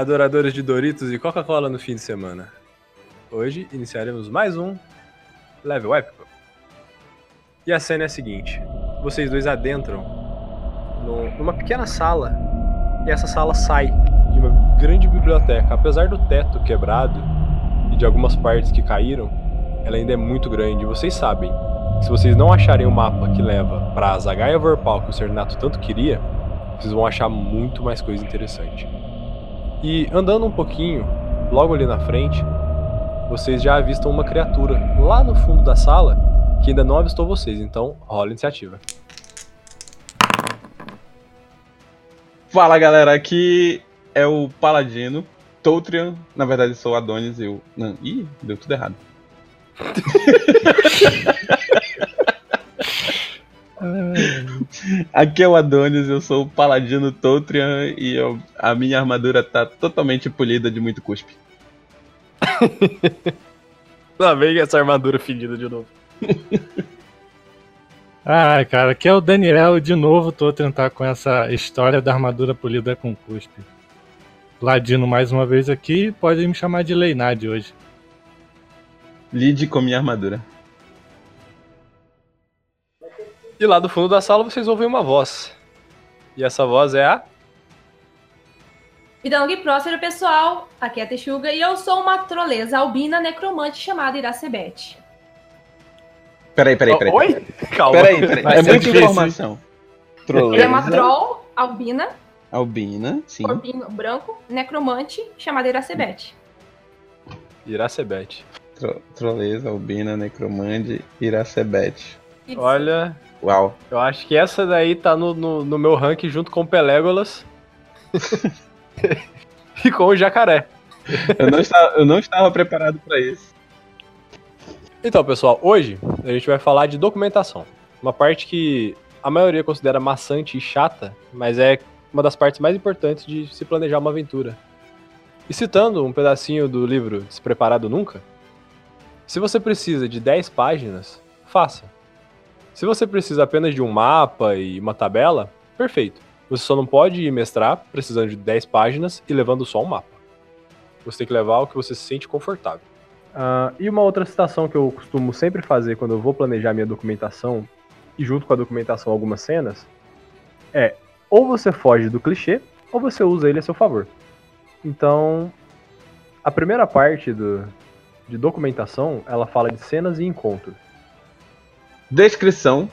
Adoradores de Doritos e Coca-Cola no fim de semana. Hoje iniciaremos mais um Level Épico. E a cena é a seguinte: vocês dois adentram no- numa pequena sala e essa sala sai de uma grande biblioteca. Apesar do teto quebrado e de algumas partes que caíram, ela ainda é muito grande. Vocês sabem, se vocês não acharem o mapa que leva para Zagaia Vorpal que o Sernato tanto queria, vocês vão achar muito mais coisa interessante. E andando um pouquinho, logo ali na frente, vocês já avistam uma criatura lá no fundo da sala que ainda não avistou vocês, então rola a iniciativa. Fala galera, aqui é o Paladino, Toutrian, na verdade sou o Adonis e eu. Não, ih, deu tudo errado. Aqui é o Adonis, eu sou o Paladino Toutrian e eu- a minha armadura tá totalmente polida de muito cuspe. Lá vem essa armadura fedida de novo. Ai, cara, aqui é o Daniel de novo tô a tentar com essa história da armadura polida com cuspe. Ladino mais uma vez aqui, pode me chamar de Leinade hoje. Lide com minha armadura. E lá do fundo da sala vocês ouvem uma voz. E essa voz é a. Vida longa e próspera, pessoal. Aqui é a Texuga e eu sou uma troleza albina necromante chamada Iracebete. Peraí, peraí, peraí. Oi? Calma. Peraí, peraí. É muita difícil. informação. Ela é uma Troleza, troll albina, albina, sim. corpinho branco, necromante chamada Iracebete. Iracebete. Tro- Troleza, albina, necromande, iracebete. Isso. Olha, Uau. eu acho que essa daí tá no, no, no meu ranking junto com o Pelégolas. e com o jacaré. Eu não estava, eu não estava preparado pra isso. Então, pessoal, hoje a gente vai falar de documentação. Uma parte que a maioria considera maçante e chata, mas é uma das partes mais importantes de se planejar uma aventura. E citando um pedacinho do livro Despreparado Nunca, se você precisa de 10 páginas, faça. Se você precisa apenas de um mapa e uma tabela, perfeito. Você só não pode ir mestrar precisando de 10 páginas e levando só um mapa. Você tem que levar o que você se sente confortável. Ah, e uma outra citação que eu costumo sempre fazer quando eu vou planejar minha documentação, e junto com a documentação algumas cenas, é ou você foge do clichê, ou você usa ele a seu favor. Então, a primeira parte do, de documentação, ela fala de cenas e encontros. Descrição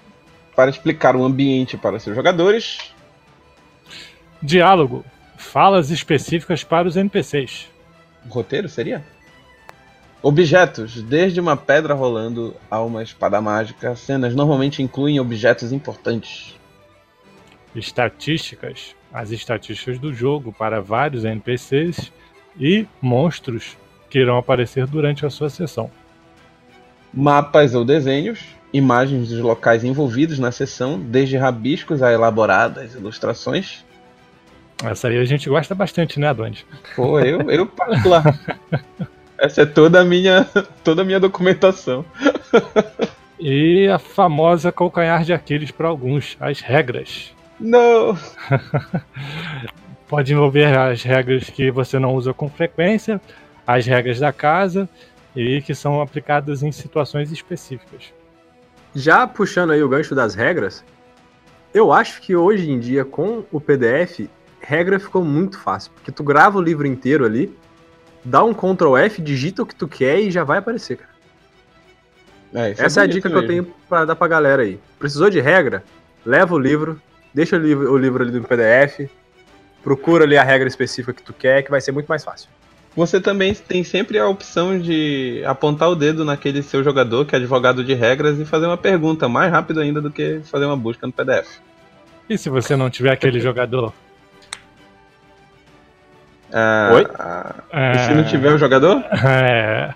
para explicar o ambiente para seus jogadores. Diálogo. Falas específicas para os NPCs. Roteiro seria? Objetos, desde uma pedra rolando a uma espada mágica, cenas normalmente incluem objetos importantes. Estatísticas. As estatísticas do jogo para vários NPCs e monstros que irão aparecer durante a sua sessão. Mapas ou desenhos, imagens dos locais envolvidos na sessão, desde rabiscos a elaboradas ilustrações. Essa aí a gente gosta bastante, né, Adonis? Pô, eu, eu particular. Essa é toda a minha, toda a minha documentação. E a famosa calcanhar de Aquiles para alguns, as regras. Não! Pode envolver as regras que você não usa com frequência, as regras da casa e que são aplicadas em situações específicas. Já puxando aí o gancho das regras, eu acho que hoje em dia, com o PDF, regra ficou muito fácil, porque tu grava o livro inteiro ali, dá um Ctrl F, digita o que tu quer e já vai aparecer, cara. É, isso Essa é a dica que eu mesmo. tenho pra dar pra galera aí. Precisou de regra? Leva o livro, deixa o livro, o livro ali no PDF, procura ali a regra específica que tu quer, que vai ser muito mais fácil. Você também tem sempre a opção de apontar o dedo naquele seu jogador, que é advogado de regras, e fazer uma pergunta mais rápido ainda do que fazer uma busca no PDF. E se você não tiver aquele jogador? Ah, Oi? ah, É, E se não tiver o jogador? é,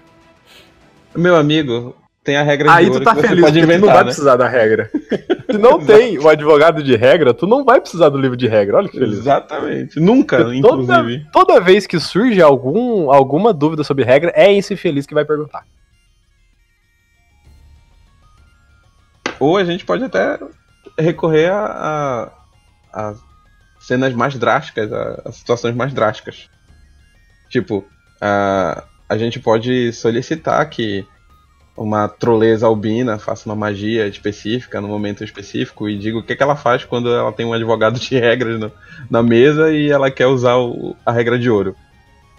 Meu amigo, tem a regra Aí de tu ouro tá que você feliz, pode porque tu não inventar, vai né? precisar da regra. Se não tem o advogado de regra, tu não vai precisar do livro de regra. Olha que feliz. Exatamente. Nunca, Toda- inclusive. Toda vez que surge algum, alguma dúvida sobre regra, é esse feliz que vai perguntar. Ou a gente pode até recorrer a, a, a cenas mais drásticas, a, a situações mais drásticas. Tipo, a, a gente pode solicitar que uma troleza albina faça uma magia específica no momento específico e diga o que, que ela faz quando ela tem um advogado de regras no, na mesa e ela quer usar o, a regra de ouro.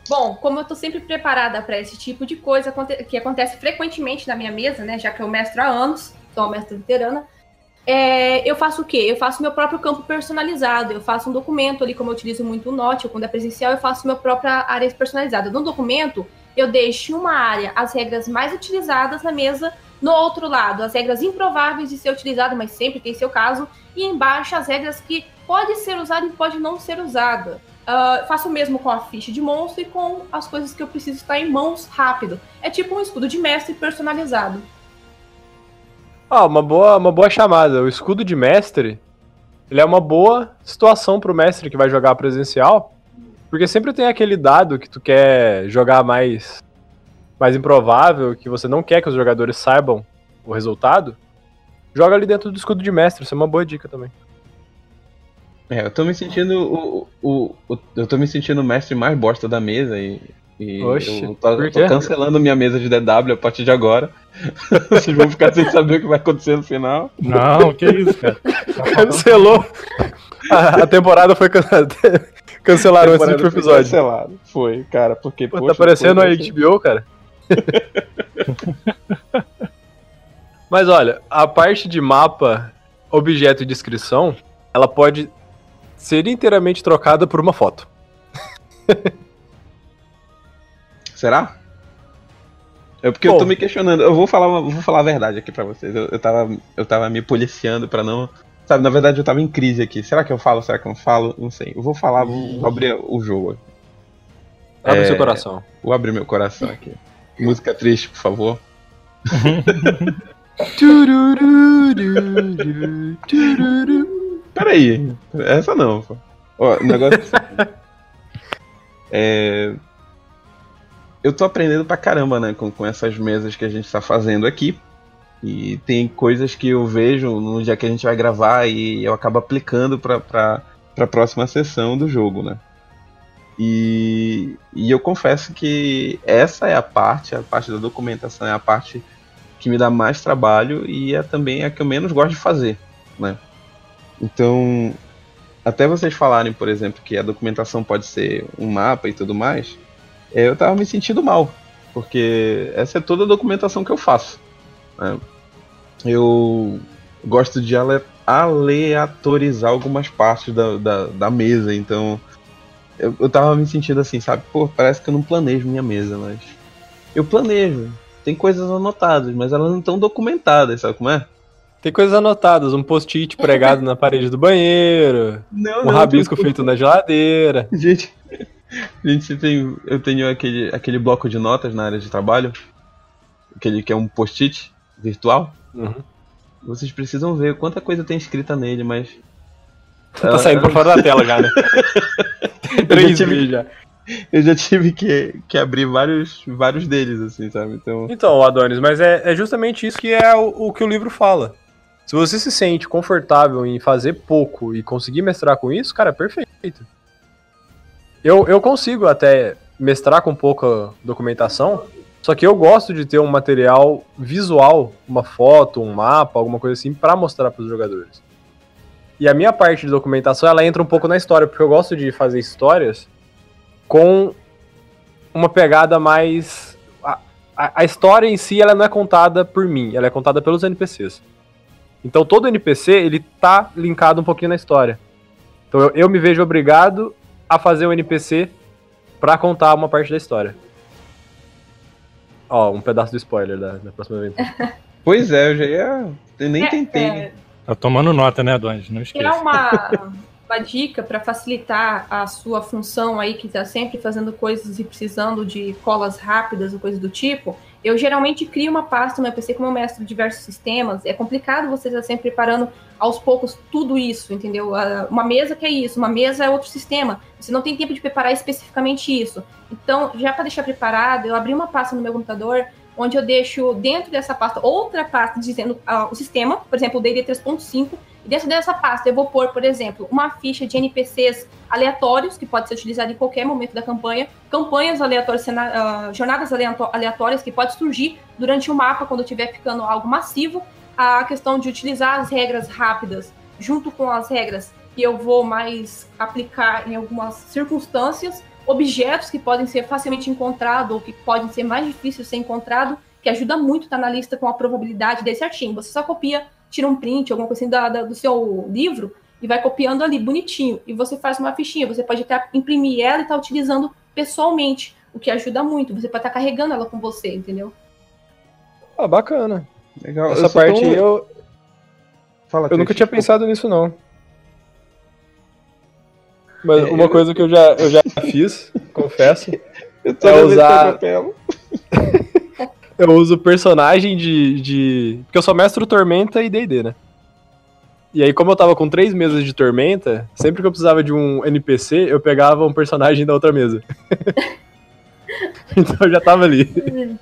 Bom, como eu tô sempre preparada para esse tipo de coisa que acontece frequentemente na minha mesa, né? Já que eu mestro há anos, sou uma mestra veterana, é, eu faço o quê? Eu faço meu próprio campo personalizado. Eu faço um documento ali, como eu utilizo muito o Note, quando é presencial, eu faço minha própria área personalizada. No documento, eu deixo uma área as regras mais utilizadas na mesa, no outro lado, as regras improváveis de ser utilizado, mas sempre tem seu caso, e embaixo as regras que pode ser usada e pode não ser usada. Uh, faço o mesmo com a ficha de monstro e com as coisas que eu preciso estar em mãos rápido. É tipo um escudo de mestre personalizado. Ah, uma boa, uma boa chamada. O escudo de mestre, ele é uma boa situação para o mestre que vai jogar presencial, porque sempre tem aquele dado que tu quer jogar mais mais improvável, que você não quer que os jogadores saibam o resultado. Joga ali dentro do escudo de mestre, isso é uma boa dica também. É, eu tô me sentindo o, o, o, eu tô me sentindo o mestre mais bosta da mesa e, e Oxe, eu tô, tô, cancelando minha mesa de DW a partir de agora. Vocês vão ficar sem saber o que vai acontecer no final. Não, que isso, cara. Cancelou. A, a temporada foi cancelada. Cancelaram esse último episódio. Cancelado. Foi, cara, porque. Pô, poxa, tá parecendo a HBO, cara. Mas olha, a parte de mapa, objeto e descrição, ela pode ser inteiramente trocada por uma foto. Será? É porque Bom, eu tô me questionando. Eu vou falar, uma, vou falar a verdade aqui para vocês. Eu, eu, tava, eu tava me policiando para não. Sabe, na verdade eu tava em crise aqui. Será que eu falo? Será que eu não falo? Não sei. Eu vou falar, vou, vou abrir o jogo. Abre é, seu coração. Vou abrir meu coração aqui. Música triste, por favor. Peraí, essa não. Pô. Ó, o negócio. é. Eu tô aprendendo pra caramba, né, com, com essas mesas que a gente tá fazendo aqui. E tem coisas que eu vejo no dia que a gente vai gravar e eu acabo aplicando pra, pra, pra próxima sessão do jogo, né? E, e eu confesso que essa é a parte, a parte da documentação é a parte que me dá mais trabalho e é também a que eu menos gosto de fazer, né? Então, até vocês falarem, por exemplo, que a documentação pode ser um mapa e tudo mais, eu tava me sentindo mal, porque essa é toda a documentação que eu faço. Né? Eu gosto de ale aleatorizar algumas partes da, da, da mesa, então eu, eu tava me sentindo assim, sabe? Pô, parece que eu não planejo minha mesa, mas. Eu planejo. Tem coisas anotadas, mas elas não estão documentadas, sabe como é? Tem coisas anotadas, um post-it pregado na parede do banheiro, não, um não, rabisco feito na geladeira. Gente, gente, tem, eu tenho aquele, aquele bloco de notas na área de trabalho, aquele que é um post-it virtual. Uhum. Vocês precisam ver quanta coisa tem escrita nele, mas. tá saindo pra fora da tela já, né? Três tive, já. Eu já tive que, que abrir vários, vários deles, assim, sabe? Então, então Adonis, mas é, é justamente isso que é o, o que o livro fala. Se você se sente confortável em fazer pouco e conseguir mestrar com isso, cara, é perfeito. Eu, eu consigo até mestrar com pouca documentação, só que eu gosto de ter um material visual, uma foto, um mapa, alguma coisa assim, para mostrar para os jogadores. E a minha parte de documentação, ela entra um pouco na história, porque eu gosto de fazer histórias com uma pegada mais. A, a, a história em si, ela não é contada por mim, ela é contada pelos NPCs. Então todo NPC ele tá linkado um pouquinho na história. Então eu, eu me vejo obrigado a fazer o um NPC para contar uma parte da história. Ó, um pedaço do spoiler da, da próxima aventura. pois é, eu já ia. Eu nem é, tentei. É... Tá tomando nota, né, Adonis? Não esqueça. É uma, uma dica para facilitar a sua função aí, que está sempre fazendo coisas e precisando de colas rápidas ou coisas do tipo eu geralmente crio uma pasta no meu PC como eu mestro diversos sistemas. É complicado você estar sempre preparando aos poucos tudo isso, entendeu? Uma mesa que é isso, uma mesa é outro sistema. Você não tem tempo de preparar especificamente isso. Então, já para deixar preparado, eu abri uma pasta no meu computador onde eu deixo dentro dessa pasta outra pasta dizendo uh, o sistema, por exemplo, o DD 3.5, E dentro dessa pasta eu vou pôr, por exemplo, uma ficha de NPCs aleatórios, que pode ser utilizada em qualquer momento da campanha, campanhas aleatórias, uh, jornadas aleatórias que pode surgir durante o mapa quando estiver ficando algo massivo, a questão de utilizar as regras rápidas junto com as regras que eu vou mais aplicar em algumas circunstâncias, objetos que podem ser facilmente encontrados ou que podem ser mais difíceis de ser encontrado, que ajuda muito tá na lista com a probabilidade desse certinho. Você só copia, tira um print, alguma coisa assim da, da, do seu livro e vai copiando ali bonitinho. E você faz uma fichinha, você pode até imprimir ela e estar tá utilizando pessoalmente, o que ajuda muito. Você pode estar tá carregando ela com você, entendeu? Ah, bacana. Legal. Essa parte tão... eu. Fala, eu nunca tinha pensado nisso, não. Mas é, uma eu... coisa que eu já, eu já fiz, confesso. Eu tô é usar. eu uso personagem de, de. Porque eu só mestro Tormenta e DD, né? E aí, como eu tava com três mesas de Tormenta, sempre que eu precisava de um NPC, eu pegava um personagem da outra mesa. então eu já tava ali.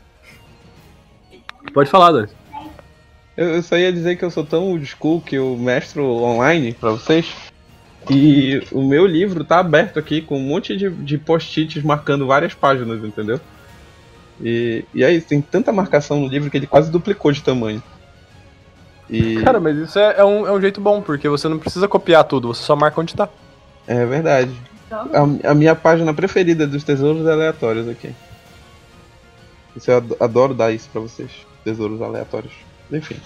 Pode falar, Doris. Eu, só ia dizer que eu sou tão old school que eu mestro online pra vocês. E o meu livro tá aberto aqui com um monte de, de post-its marcando várias páginas, entendeu? E, e aí, tem tanta marcação no livro que ele quase duplicou de tamanho. E... Cara, mas isso é, é, um, é um jeito bom, porque você não precisa copiar tudo, você só marca onde tá. É verdade. A, a minha página preferida dos tesouros aleatórios aqui. Isso eu adoro dar isso pra vocês. Tesouros aleatórios. Enfim.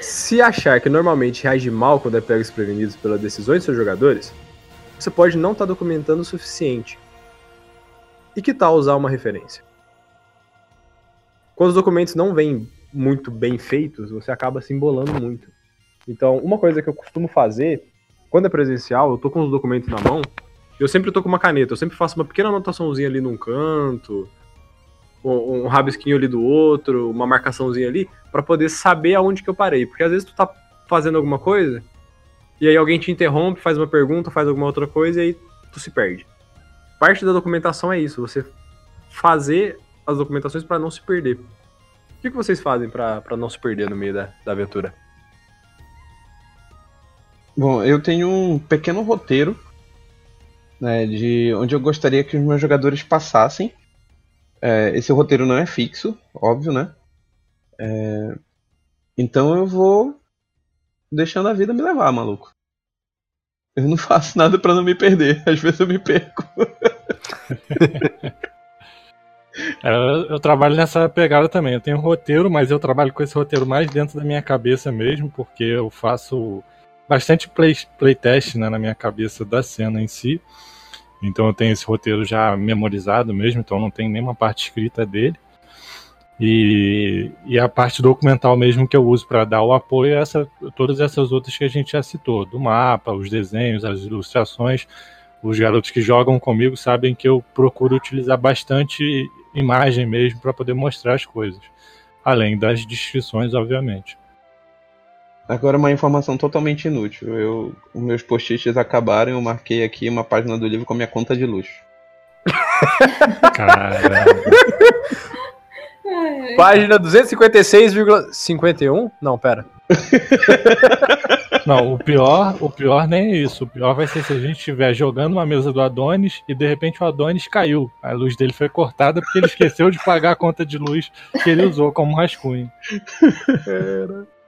Se achar que normalmente reage mal quando é pego desprevenido pelas decisões dos seus jogadores, você pode não estar tá documentando o suficiente. E que tal usar uma referência? Quando os documentos não vêm muito bem feitos, você acaba se embolando muito. Então, uma coisa que eu costumo fazer, quando é presencial, eu tô com os documentos na mão, eu sempre tô com uma caneta, eu sempre faço uma pequena anotaçãozinha ali num canto, um rabisquinho ali do outro, uma marcaçãozinha ali, para poder saber aonde que eu parei. Porque às vezes tu tá fazendo alguma coisa, e aí alguém te interrompe, faz uma pergunta, faz alguma outra coisa, e aí tu se perde. Parte da documentação é isso, você fazer as documentações para não se perder. O que, que vocês fazem para não se perder no meio da, da aventura? Bom, eu tenho um pequeno roteiro né, de onde eu gostaria que os meus jogadores passassem é, esse roteiro não é fixo, óbvio, né? É, então eu vou deixando a vida me levar, maluco. Eu não faço nada para não me perder. Às vezes eu me perco. É, eu, eu, trabalho nessa pegada também. Eu tenho um roteiro, mas eu trabalho com esse roteiro mais dentro da minha cabeça mesmo, porque eu faço bastante play, playtest né, na minha cabeça da cena em si. Então eu tenho esse roteiro já memorizado mesmo, então não tem nenhuma parte escrita dele. E, e a parte documental mesmo que eu uso para dar o apoio é essa, todas essas outras que a gente já citou, do mapa, os desenhos, as ilustrações. Os garotos que jogam comigo sabem que eu procuro utilizar bastante imagem mesmo para poder mostrar as coisas, além das descrições, obviamente. Agora uma informação totalmente inútil. Eu, os meus post-its acabaram, eu marquei aqui uma página do livro com a minha conta de luxo. Caramba. Página 256,51? Não, pera. Não, o pior, o pior nem é isso. O pior vai ser se a gente estiver jogando uma mesa do Adonis e de repente o Adonis caiu. A luz dele foi cortada porque ele esqueceu de pagar a conta de luz que ele usou como rascunho. Era.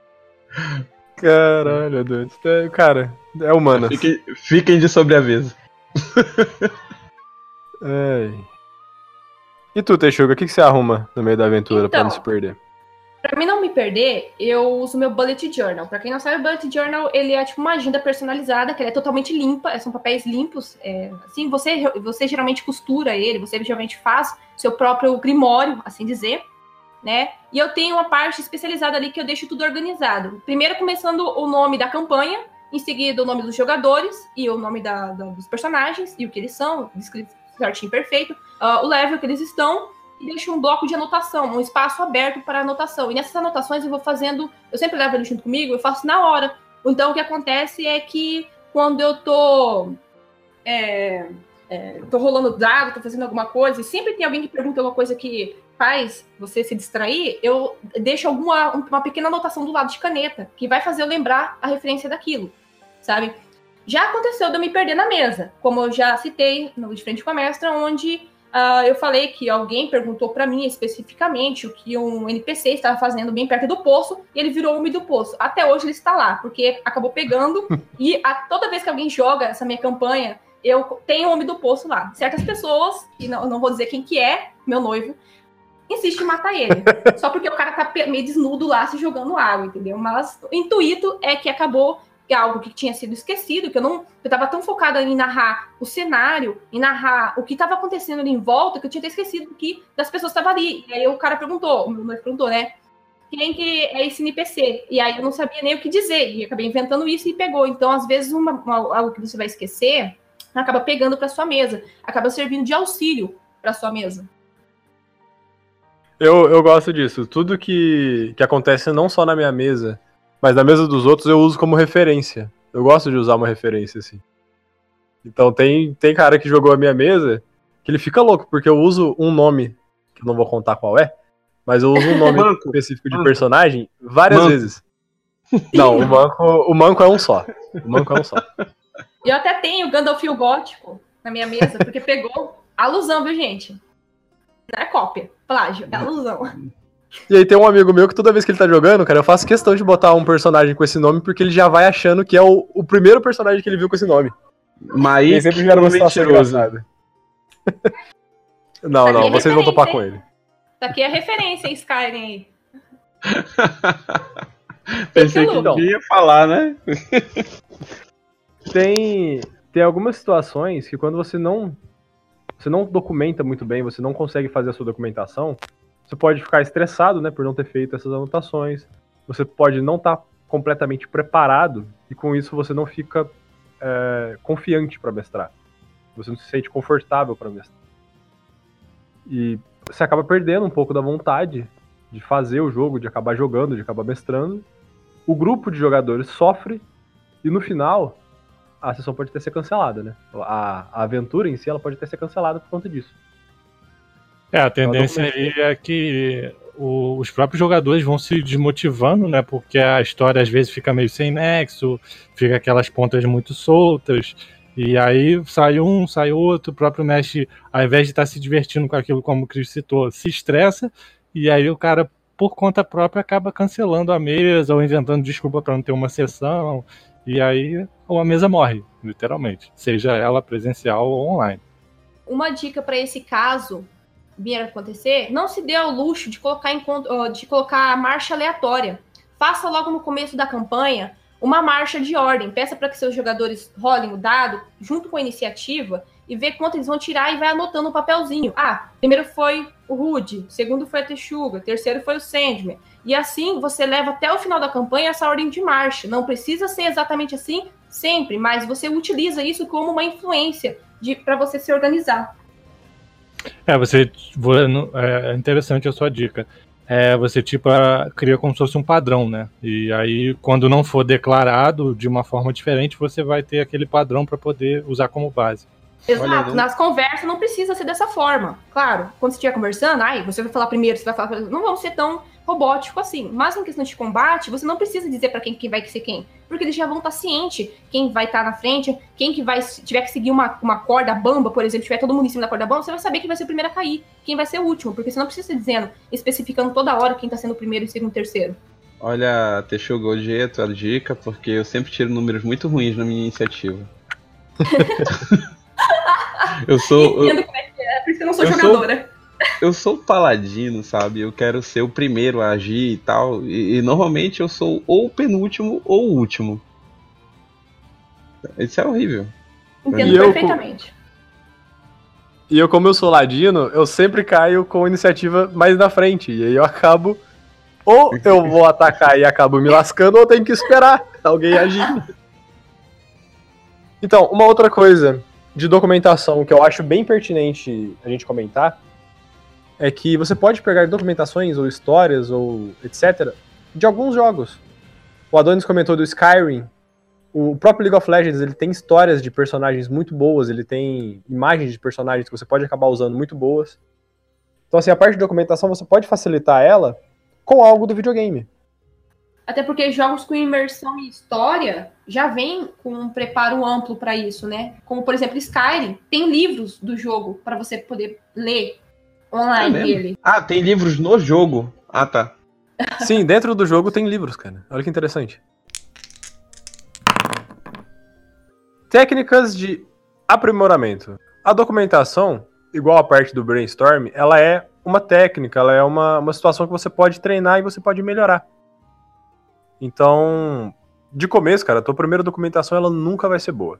Caralho, Deus. É, cara, é humano. Fiquem, fiquem de sobreaviso. é. E tu, Teixuga, o que, que você arruma no meio da aventura então, pra não se perder? Pra mim não me perder, eu uso meu bullet journal. Pra quem não sabe, o bullet journal ele é tipo uma agenda personalizada, que é totalmente limpa, são papéis limpos. É, assim, você, você geralmente costura ele, você geralmente faz seu próprio grimório, assim dizer né? E eu tenho uma parte especializada ali que eu deixo tudo organizado. Primeiro começando o nome da campanha, em seguida o nome dos jogadores e o nome da, da, dos personagens e o que eles são, descrito certinho perfeito, uh, o level que eles estão e deixo um bloco de anotação, um espaço aberto para anotação. E nessas anotações eu vou fazendo, eu sempre levo ele junto comigo, eu faço na hora. Então o que acontece é que quando eu tô é, é, tô rolando dado, tô fazendo alguma coisa, e sempre tem alguém que pergunta alguma coisa que faz você se distrair, eu deixo alguma uma pequena anotação do lado de caneta, que vai fazer eu lembrar a referência daquilo, sabe? Já aconteceu de eu me perder na mesa, como eu já citei no De Frente com a Mestra, onde uh, eu falei que alguém perguntou para mim especificamente o que um NPC estava fazendo bem perto do poço, e ele virou homem do poço. Até hoje ele está lá, porque acabou pegando, e a, toda vez que alguém joga essa minha campanha, eu tenho o homem do poço lá. Certas pessoas, e não, não vou dizer quem que é, meu noivo, insiste em matar ele. só porque o cara tá meio desnudo lá se jogando água, entendeu? Mas o intuito é que acabou algo que tinha sido esquecido, que eu não. Eu tava tão focada em narrar o cenário, em narrar o que estava acontecendo ali em volta, que eu tinha até esquecido que das pessoas estavam ali. E aí o cara perguntou, o meu noivo perguntou, né? Quem que é esse NPC? E aí eu não sabia nem o que dizer, e acabei inventando isso e pegou. Então, às vezes, uma, uma, algo que você vai esquecer acaba pegando para sua mesa, acaba servindo de auxílio para sua mesa. Eu, eu gosto disso. Tudo que, que acontece não só na minha mesa, mas na mesa dos outros eu uso como referência. Eu gosto de usar uma referência, assim. Então tem, tem cara que jogou a minha mesa que ele fica louco, porque eu uso um nome, que eu não vou contar qual é, mas eu uso um nome manco, específico de manco. personagem várias manco. vezes. Não, o manco, o manco é um só. O manco é um só. Eu até tenho Gandalf gótico na minha mesa, porque pegou alusão, viu, gente? Não é cópia, plágio, é alusão. E aí tem um amigo meu que toda vez que ele tá jogando, cara, eu faço questão de botar um personagem com esse nome, porque ele já vai achando que é o, o primeiro personagem que ele viu com esse nome. Mas ele sempre gera uma situação engraçada. Não, não, vocês vão topar com ele. Tá aqui a referência em Skyrim aí. Pensei que não ia falar, né? tem, tem algumas situações que quando você não você não documenta muito bem, você não consegue fazer a sua documentação, você pode ficar estressado, né, por não ter feito essas anotações. Você pode não estar tá completamente preparado e com isso você não fica é, confiante para mestrar. Você não se sente confortável para mestrar. E você acaba perdendo um pouco da vontade de fazer o jogo, de acabar jogando, de acabar mestrando. O grupo de jogadores sofre e no final a sessão pode ter ser cancelada, né? A, a aventura em si ela pode ter ser cancelada por conta disso. É, a tendência aí é que o, os próprios jogadores vão se desmotivando, né? Porque a história às vezes fica meio sem nexo, fica aquelas pontas muito soltas. E aí sai um, sai outro, o próprio mestre, ao invés de estar tá se divertindo com aquilo, como o Cris citou, se estressa, e aí o cara, por conta própria, acaba cancelando a mesa ou inventando desculpa para não ter uma sessão. E aí a mesa morre, literalmente, seja ela presencial ou online. Uma dica para esse caso vir a acontecer, não se dê ao luxo de colocar, em, de colocar a marcha aleatória. Faça logo no começo da campanha uma marcha de ordem. Peça para que seus jogadores rolem o dado junto com a iniciativa e vê quanto eles vão tirar e vai anotando um papelzinho. Ah, primeiro foi o Rude, segundo foi a Texuga, terceiro foi o Sandman. E assim você leva até o final da campanha essa ordem de marcha. Não precisa ser exatamente assim sempre, mas você utiliza isso como uma influência para você se organizar. É, você. É interessante a sua dica. É, você tipo cria como se fosse um padrão, né? E aí, quando não for declarado de uma forma diferente, você vai ter aquele padrão para poder usar como base. Exato. Olha, Nas conversas não precisa ser dessa forma. Claro, quando você estiver conversando, aí você vai falar primeiro, você vai falar. Não vamos ser tão robótico assim. Mas em questão de combate, você não precisa dizer para quem, quem vai ser quem. Porque eles já vão estar tá ciente quem vai estar tá na frente, quem que vai. tiver que seguir uma, uma corda bamba, por exemplo, tiver todo mundo em cima da corda bamba, você vai saber quem vai ser o primeiro a cair, quem vai ser o último. Porque você não precisa dizendo, especificando toda hora quem tá sendo o primeiro, o segundo, o terceiro. Olha, Texugo, odiei a tua dica, porque eu sempre tiro números muito ruins na minha iniciativa. eu sou. Entendo eu, como é que é, por isso que eu não sou eu jogadora. Sou, eu sou paladino, sabe? Eu quero ser o primeiro a agir e tal. E, e, normalmente eu sou ou o penúltimo ou o último. Isso é horrível. Entendo e perfeitamente. Eu, e eu, como eu sou ladino, eu sempre caio com a iniciativa mais na frente. E aí eu acabo. Ou eu vou atacar e acabo me lascando, ou eu tenho que esperar alguém agir. Então, uma outra coisa de documentação que eu acho bem pertinente a gente comentar é que você pode pegar documentações ou histórias ou etc. de alguns jogos. O Adonis comentou do Skyrim. O próprio League of Legends ele tem histórias de personagens muito boas, ele tem imagens de personagens que você pode acabar usando muito boas. Então, assim, a parte de documentação você pode facilitar ela com algo do videogame. Até porque jogos com imersão e história já vem com um preparo amplo para isso, né? Como, por exemplo, Skyrim. Tem livros do jogo para você poder ler online É dele. Ah, tem livros no jogo. Ah, tá. Sim, dentro do jogo tem livros, cara. Olha que interessante. Técnicas de aprimoramento. A documentação, igual a parte do brainstorm, ela é uma técnica, ela é uma, uma situação que você pode treinar e você pode melhorar. Então, de começo, cara, a tua primeira documentação ela nunca vai ser boa.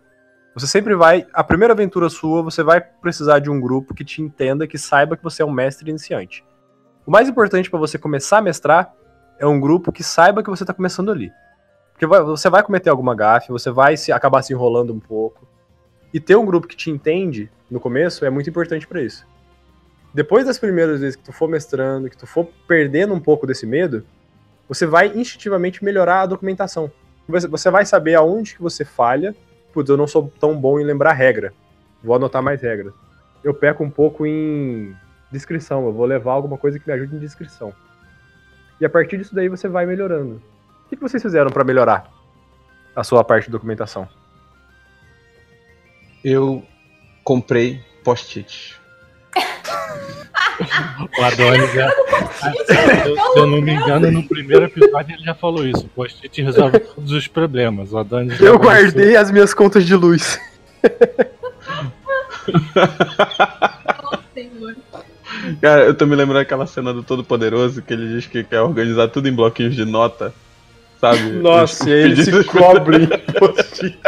Você sempre vai, a primeira aventura sua, você vai precisar de um grupo que te entenda, que saiba que você é um mestre iniciante. O mais importante para você começar a mestrar é um grupo que saiba que você tá começando ali. Porque vai- você vai cometer alguma gafe, você vai se acabar se enrolando um pouco. E ter um grupo que te entende no começo é muito importante para isso. Depois das primeiras vezes que tu for mestrando, que tu for perdendo um pouco desse medo, você vai instintivamente melhorar a documentação. Você vai saber aonde que você falha. Putz, eu não sou tão bom em lembrar regra. Vou anotar mais regras. Eu peco um pouco em descrição. Eu vou levar alguma coisa que me ajude em descrição. E a partir disso daí você vai melhorando. O que que vocês fizeram para melhorar a sua parte de documentação? Eu comprei post-it. O Adonis já. Se eu não me engano, no primeiro episódio ele já falou isso. O post-it resolve todos os problemas. O Adonis Eu guardei as minhas contas de luz. Senhor. Cara, eu tô me lembrando daquela cena do Todo-Poderoso que ele diz que quer organizar tudo em bloquinhos de nota. Sabe? Nossa, e ele se cobre em post-it.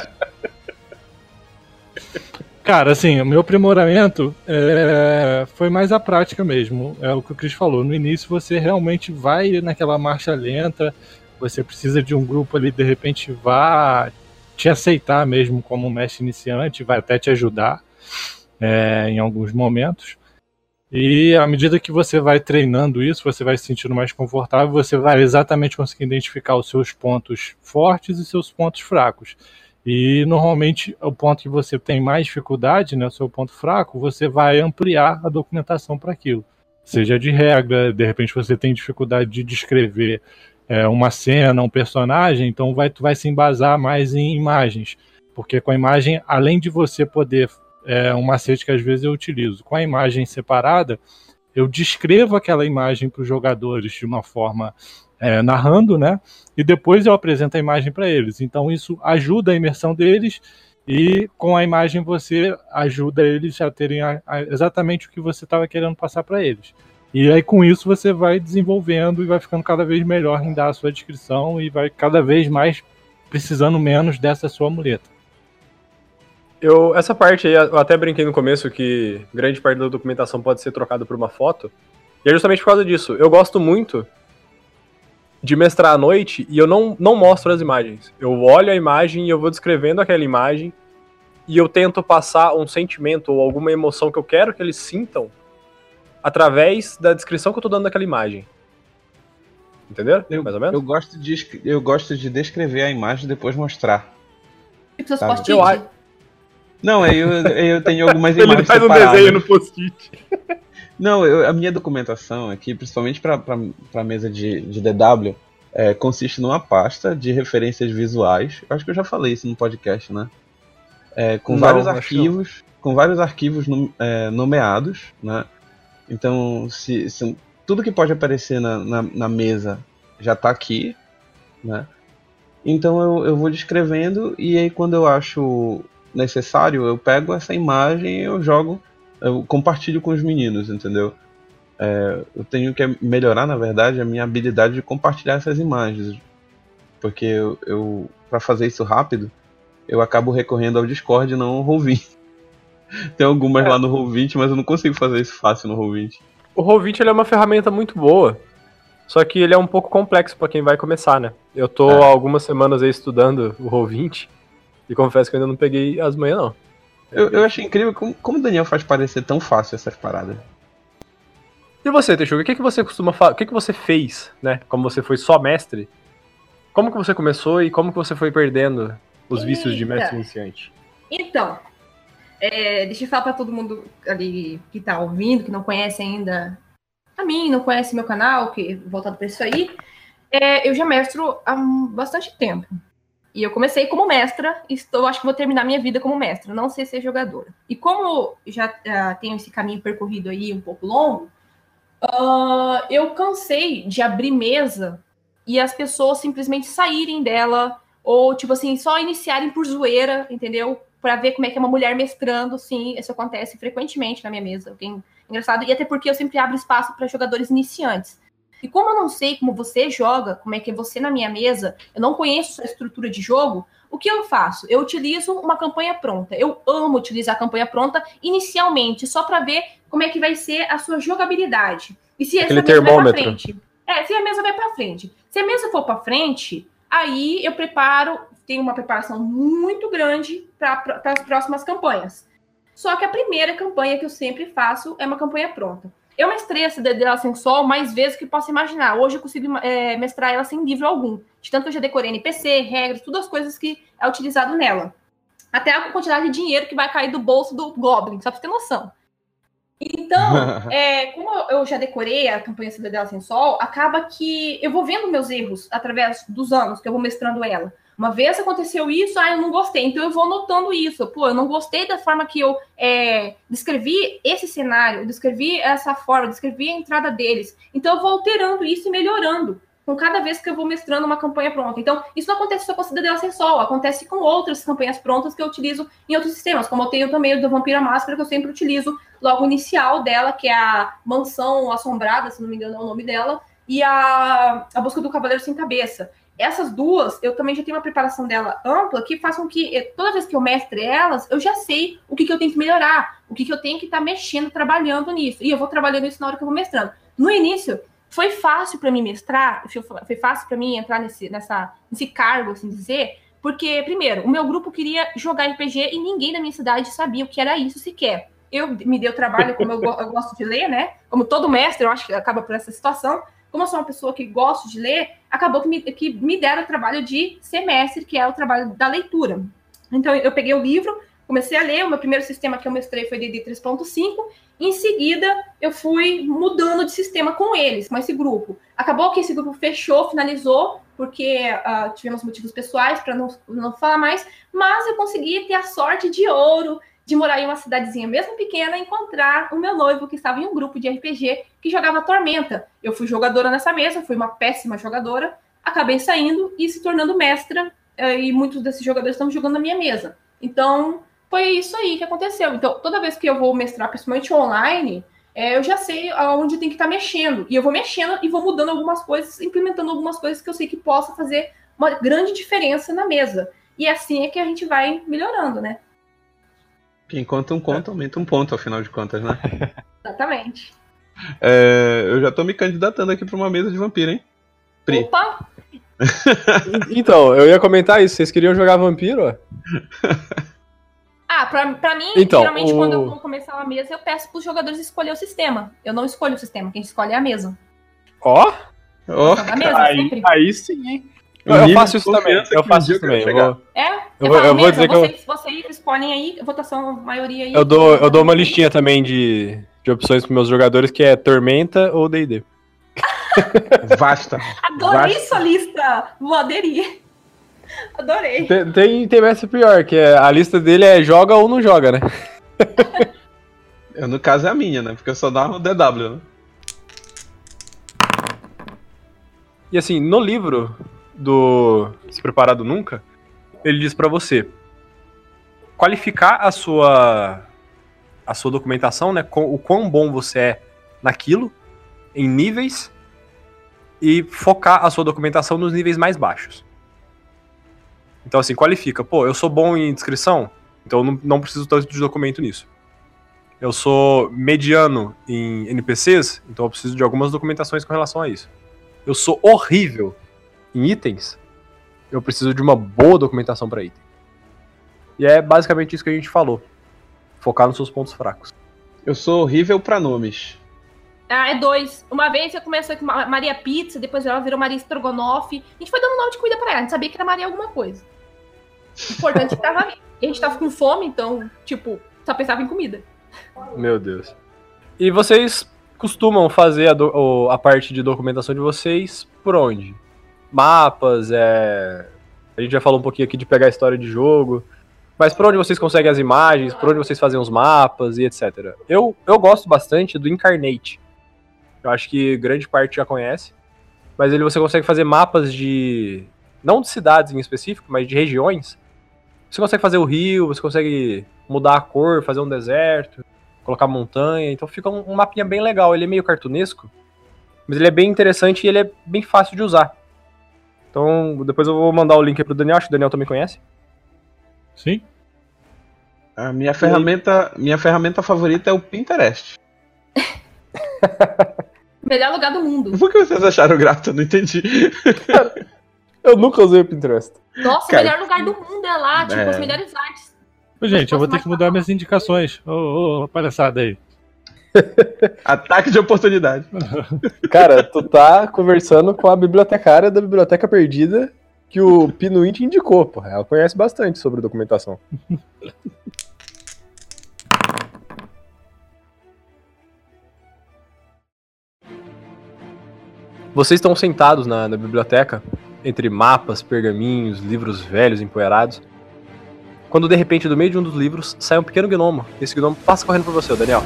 Cara, assim, o meu aprimoramento é, foi mais a prática mesmo. É o que o Cris falou. No início você realmente vai naquela marcha lenta, você precisa de um grupo ali, de repente, vá te aceitar mesmo como mestre iniciante, vai até te ajudar é, em alguns momentos. E à medida que você vai treinando isso, você vai se sentindo mais confortável, você vai exatamente conseguir identificar os seus pontos fortes e seus pontos fracos. E normalmente o ponto que você tem mais dificuldade, né, o seu ponto fraco, você vai ampliar a documentação para aquilo. Seja de regra, de repente você tem dificuldade de descrever é, uma cena, um personagem, então vai, vai se embasar mais em imagens. Porque com a imagem, além de você poder, é um macete que às vezes eu utilizo, com a imagem separada, eu descrevo aquela imagem para os jogadores de uma forma é, narrando, né? E depois eu apresento a imagem para eles. Então isso ajuda a imersão deles e com a imagem você ajuda eles a terem a- a- exatamente o que você estava querendo passar para eles. E aí com isso você vai desenvolvendo e vai ficando cada vez melhor em dar a sua descrição e vai cada vez mais precisando menos dessa sua muleta. Eu, essa parte aí, eu até brinquei no começo que grande parte da documentação pode ser trocada por uma foto. E é justamente por causa disso. Eu gosto muito de mestrar à noite e eu não, não mostro as imagens. Eu olho a imagem e eu vou descrevendo aquela imagem e eu tento passar um sentimento ou alguma emoção que eu quero que eles sintam através da descrição que eu tô dando daquela imagem. Entenderam? Eu, Mais ou menos? eu gosto de, eu gosto de descrever a imagem e depois mostrar. Tipo seus Tá, eu Não, aí eu, eu tenho algumas Ele imagens faz um separadas. desenho no post-it. Não, eu- a minha documentação aqui, principalmente para a mesa de, de DW, é, consiste numa pasta de referências visuais. Eu acho que eu já falei isso no podcast, né? É, com Não, vários não. arquivos, com vários arquivos num- é, nomeados, né? Então, se, se- tudo que pode aparecer na, na, na mesa já está aqui, né? Então eu, eu vou descrevendo e aí quando eu acho necessário, eu pego essa imagem e eu jogo eu compartilho com os meninos, entendeu? É, eu tenho que melhorar, na verdade, a minha habilidade de compartilhar essas imagens. Porque eu, eu para fazer isso rápido, eu acabo recorrendo ao Discord e não ao Roll20. Tem algumas É. lá no Roll20, mas eu não consigo fazer isso fácil no Roll20. O Roll20 ele é uma ferramenta muito boa, só que ele é um pouco complexo pra quem vai começar, né? Eu tô É. há algumas semanas aí estudando o Roll20 e confesso que eu ainda não peguei as manhãs, não. Eu, eu achei incrível como, como o Daniel faz parecer tão fácil essas paradas. E você, Teixuga, o que, que você costuma fazer? O que, que você fez, né? Como você foi só mestre? Como que você começou e como que você foi perdendo os vícios de Eita. mestre iniciante? Então, é, deixa eu falar pra todo mundo ali que tá ouvindo, que não conhece ainda a mim, não conhece meu canal, que é voltado para isso aí, é, eu já mestro há bastante tempo. E eu comecei como mestra, estou, acho que vou terminar minha vida como mestra, não sei ser jogadora. E como já uh, tenho esse caminho percorrido aí um pouco longo, uh, eu cansei de abrir mesa e as pessoas simplesmente saírem dela, ou, tipo assim, só iniciarem por zoeira, entendeu? Para ver como é que é uma mulher mestrando, sim, isso acontece frequentemente na minha mesa. Alguém engraçado, e até porque eu sempre abro espaço para jogadores iniciantes. E como eu não sei como você joga, como é que é você na minha mesa, eu não conheço a estrutura de jogo, o que eu faço? Eu utilizo uma campanha pronta. Eu amo utilizar a campanha pronta inicialmente, só para ver como é que vai ser a sua jogabilidade. E se Aquele termômetro. vai pra frente. É, se a mesa vai para frente. Se a mesa for para frente, aí eu preparo, tenho uma preparação muito grande para as próximas campanhas. Só que a primeira campanha que eu sempre faço é uma campanha pronta. Eu mestrei essa dela sem sol mais vezes que posso imaginar. Hoje eu consigo é, mestrar ela sem livro algum. De tanto que eu já decorei NPC, regras, todas as coisas que é utilizado nela. Até a quantidade de dinheiro que vai cair do bolso do Goblin, só pra você ter noção. Então, é, como eu já decorei a campanha Cidadela Sem Sol, acaba que eu vou vendo meus erros através dos anos que eu vou mestrando ela. Uma vez aconteceu isso, ah, eu não gostei, então eu vou notando isso. Pô, eu não gostei da forma que eu é, descrevi esse cenário, descrevi essa forma, descrevi a entrada deles. Então eu vou alterando isso e melhorando com cada vez que eu vou mestrando uma campanha pronta. Então, isso não acontece só com a Cidadela Sem Sol, acontece com outras campanhas prontas que eu utilizo em outros sistemas, como eu tenho também o do Vampira Máscara, que eu sempre utilizo logo inicial dela, que é a Mansão Assombrada, se não me engano é o nome dela, e a, a Busca do Cavaleiro Sem Cabeça essas duas, eu também já tenho uma preparação dela ampla que faz com que eh, toda vez que eu mestre elas, eu já sei o que, que eu tenho que melhorar, o que, que eu tenho que estar tá mexendo, trabalhando nisso. E eu vou trabalhando isso na hora que eu vou mestrando. No início, foi fácil para mim mestrar, foi fácil para mim entrar nesse, nessa, nesse cargo, assim dizer, porque, primeiro, o meu grupo queria jogar RPG e ninguém da minha cidade sabia o que era isso sequer. Eu me dei o trabalho, como eu, eu gosto de ler, né? Como todo mestre, eu acho que acaba por essa situação como eu sou uma pessoa que gosto de ler, acabou que me, que me deram o trabalho de semestre, que é o trabalho da leitura. Então, eu peguei o livro, comecei a ler, o meu primeiro sistema que eu mestrei foi DD 3.5, em seguida eu fui mudando de sistema com eles, com esse grupo. Acabou que esse grupo fechou, finalizou, porque uh, tivemos motivos pessoais para não, não falar mais, mas eu consegui ter a sorte de ouro de morar em uma cidadezinha mesmo pequena, encontrar o meu noivo que estava em um grupo de RPG que jogava Tormenta. Eu fui jogadora nessa mesa, fui uma péssima jogadora, acabei saindo e se tornando mestra, eh, e muitos desses jogadores estão jogando na minha mesa. Então, foi isso aí que aconteceu. Então, toda vez que eu vou mestrar, principalmente online, é, eu já sei aonde tem que estar tá mexendo. E eu vou mexendo e vou mudando algumas coisas, implementando algumas coisas que eu sei que possa fazer uma grande diferença na mesa. E assim é que a gente vai melhorando, né? Quem conta um conto, aumenta um ponto, afinal de contas, né? Exatamente. É, eu já tô me candidatando aqui pra uma mesa de vampiro, hein? Pri. Opa! então, eu ia comentar isso. Vocês queriam jogar vampiro? Ah, pra, pra mim, então, geralmente o... quando eu vou começar uma mesa, eu peço pros jogadores escolher o sistema. Eu não escolho o sistema, quem escolhe é a mesa. Ó! Oh? Ó! Oh, aí, aí sim, hein? Eu, eu faço isso também. Eu faço isso também. Eu vou... É? Eu, vou, eu vou dizer que vocês, eu... vocês escolhem aí, votação, maioria aí. Eu dou, eu dou uma listinha também de, de opções para meus jogadores que é Tormenta ou D&D. Vasta. Adorei Vasta. sua lista. Vou aderir. Adorei. Tem, tem, tem mestre pior, que é, a lista dele é joga ou não joga, né? eu, no caso é a minha, né? Porque eu só dava o DW, né? E assim, no livro, do Se Preparado Nunca, ele diz para você qualificar a sua a sua documentação, né, com, o quão bom você é naquilo, em níveis, e focar a sua documentação nos níveis mais baixos. Então, assim, qualifica. Pô, eu sou bom em descrição, então eu não, não preciso tanto de documento nisso. Eu sou mediano em NPCs, então eu preciso de algumas documentações com relação a isso. Eu sou horrível em itens, eu preciso de uma boa documentação para item. E é basicamente isso que a gente falou. Focar nos seus pontos fracos. Eu sou horrível para nomes. Ah, é dois. Uma vez eu comecei com Maria Pizza, depois ela virou Maria Strogonoff. A gente foi dando nome de cuida pra ela, a gente sabia que era Maria alguma coisa. O importante é que tava ali. E a gente tava com fome, então, tipo, só pensava em comida. Meu Deus. E vocês costumam fazer a, do- a parte de documentação de vocês por onde? Mapas, é. A gente já falou um pouquinho aqui de pegar a história de jogo. Mas por onde vocês conseguem as imagens, por onde vocês fazem os mapas e etc. Eu, eu gosto bastante do Incarnate. Eu acho que grande parte já conhece. Mas ele você consegue fazer mapas de. Não de cidades em específico, mas de regiões. Você consegue fazer o rio, você consegue mudar a cor, fazer um deserto, colocar montanha. Então fica um, um mapinha bem legal. Ele é meio cartunesco, mas ele é bem interessante e ele é bem fácil de usar. Então depois eu vou mandar o link aí pro Daniel, acho que o Daniel também conhece. Sim? A minha ferramenta, minha ferramenta favorita é o Pinterest. Melhor lugar do mundo. Por que vocês acharam grato? Eu não entendi. Eu nunca usei o Pinterest. Nossa, Cara, o melhor lugar do mundo é lá, tipo, é. as melhores artes. Gente, eu vou ter que mudar minhas indicações. Ô, ô, palhaçada aí. Ataque de oportunidade. Cara, tu tá conversando com a bibliotecária da Biblioteca Perdida que o Pinuí te indicou, porra. Ela conhece bastante sobre documentação. Vocês estão sentados na, na biblioteca, entre mapas, pergaminhos, livros velhos empoeirados. Quando de repente, do meio de um dos livros, sai um pequeno gnomo. Esse gnomo passa correndo por você, Daniel.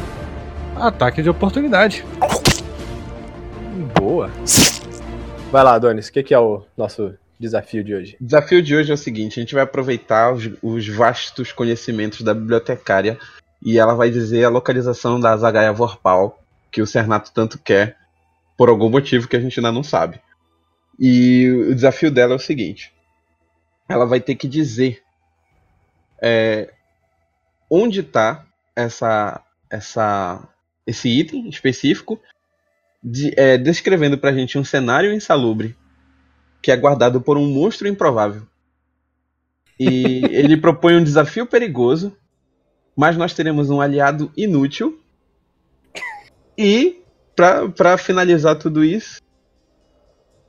Ataque de oportunidade. Boa. Vai lá, Adonis, o que, que é o nosso desafio de hoje? O desafio de hoje é o seguinte: a gente vai aproveitar os, os vastos conhecimentos da bibliotecária e ela vai dizer a localização da Zagaia Vorpal, que o Cernato tanto quer, por algum motivo que a gente ainda não sabe. E o desafio dela é o seguinte: ela vai ter que dizer é, onde está essa, essa, esse item específico, de- é, descrevendo pra gente um cenário insalubre que é guardado por um monstro improvável. E ele propõe um desafio perigoso, mas nós teremos um aliado inútil. E, pra, pra finalizar tudo isso,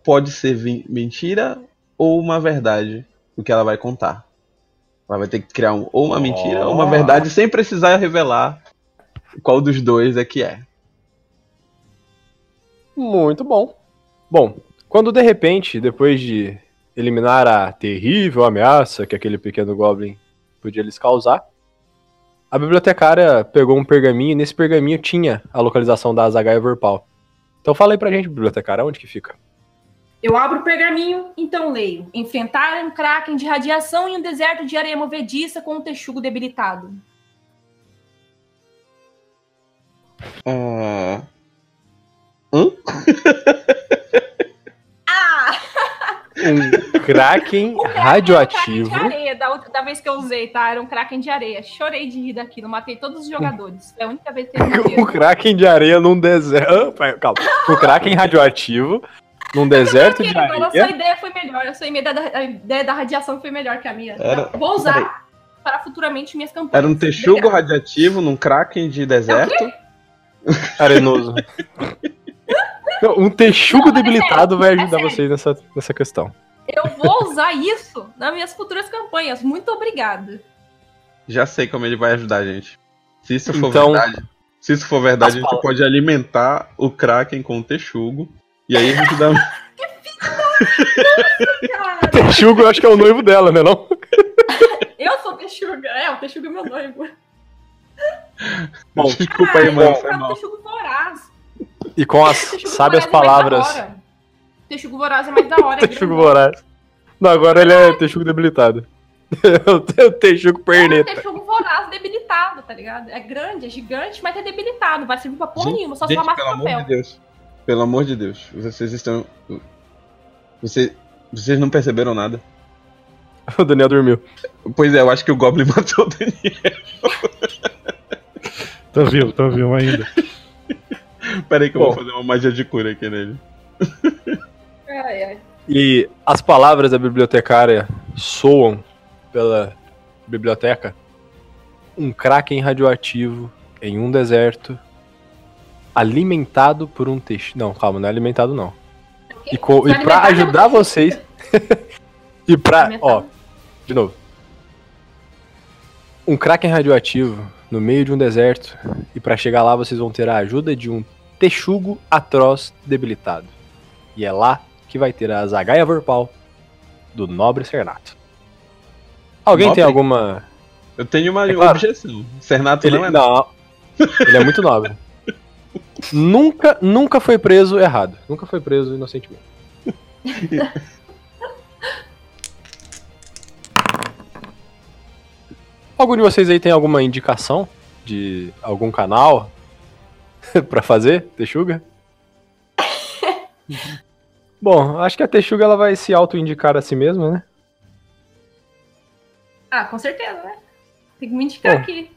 pode ser mentira ou uma verdade o que ela vai contar. Ela vai ter que criar um, ou uma mentira ou uma Oh. verdade sem precisar revelar qual dos dois é que é. Muito bom. Bom, quando de repente, depois de eliminar a terrível ameaça que aquele pequeno goblin podia lhes causar, a bibliotecária pegou um pergaminho e nesse pergaminho tinha a localização da Azagaia Vorpal. Então fala aí pra gente, bibliotecária, onde que fica? Eu abro o pergaminho, então leio. Enfrentar um kraken de radiação em um deserto de areia movediça com um texugo debilitado. Ah. Hã? Ah! Um Kraken radioativo. Kraken de areia, da, outra, da vez que eu usei, tá? Era um kraken de areia. Chorei de rir daquilo, matei todos os jogadores. Foi a única vez que Um morreram. Kraken de areia num deserto. Ah, Calma. Um Kraken radioativo num deserto de Então, a sua areia. ideia foi melhor. A sua ideia da, a ideia da radiação foi melhor que a minha. Era- Vou usar para futuramente minhas campanhas. Era um texugo radiativo num kraken de deserto. Arenoso. Não, um texugo Não, é debilitado sério, vai é ajudar sério. vocês nessa, nessa questão. Eu vou usar isso nas minhas futuras campanhas. Muito obrigada. Já sei como ele vai ajudar a gente. Se isso for Então, verdade. Se isso for verdade, a gente palavras- pode alimentar o kraken com o texugo. E aí a gente dá. Cara, Texugo eu acho que é o noivo dela, né não? eu sou Texuga. É, o Texuga é meu noivo. Bom, Desculpa aí, mano. eu Foi mal. E com as sábias é palavras. Texugo voraz é mais da hora. é Texugo voraz. Não, agora ele é texugo debilitado. o texugo É perneta. texugo voraz debilitado, tá ligado? É grande, é gigante, mas é debilitado. Vai servir pra porra Gente, nenhuma, só gente, só massa pelo amor papel. de Deus. Pelo amor de Deus. Vocês estão. Você... Vocês não perceberam nada? O Daniel dormiu. Pois é, eu acho que o Goblin matou o Daniel. Tô vivo, tô vivo ainda. Pera aí que eu Bom. vou fazer uma magia de cura aqui nele. Ai, ai. E as palavras da bibliotecária soam pela biblioteca. Um kraken radioativo em um deserto, alimentado por um texugo. Não, calma, não é alimentado não. E, co... e alimentar ajudar vocês. e pra. Ó, de novo. Um kraken radioativo no meio de um deserto. E pra chegar lá vocês vão ter a ajuda de um Texugo Atroz Debilitado. E é lá que vai ter a Zagaia Vorpal do Nobre Cernato. Alguém Nobre? tem alguma. Eu tenho uma É claro. objeção. Cernato Ele, não é não, ele é muito nobre. nunca, nunca foi preso errado. Nunca foi preso inocentemente. Algum de vocês aí tem alguma indicação de algum canal pra fazer, Texuga? Bom, acho que a Texuga ela vai se auto-indicar a si mesma, né? Ah, com certeza, né? Tem que me indicar Bom. aqui.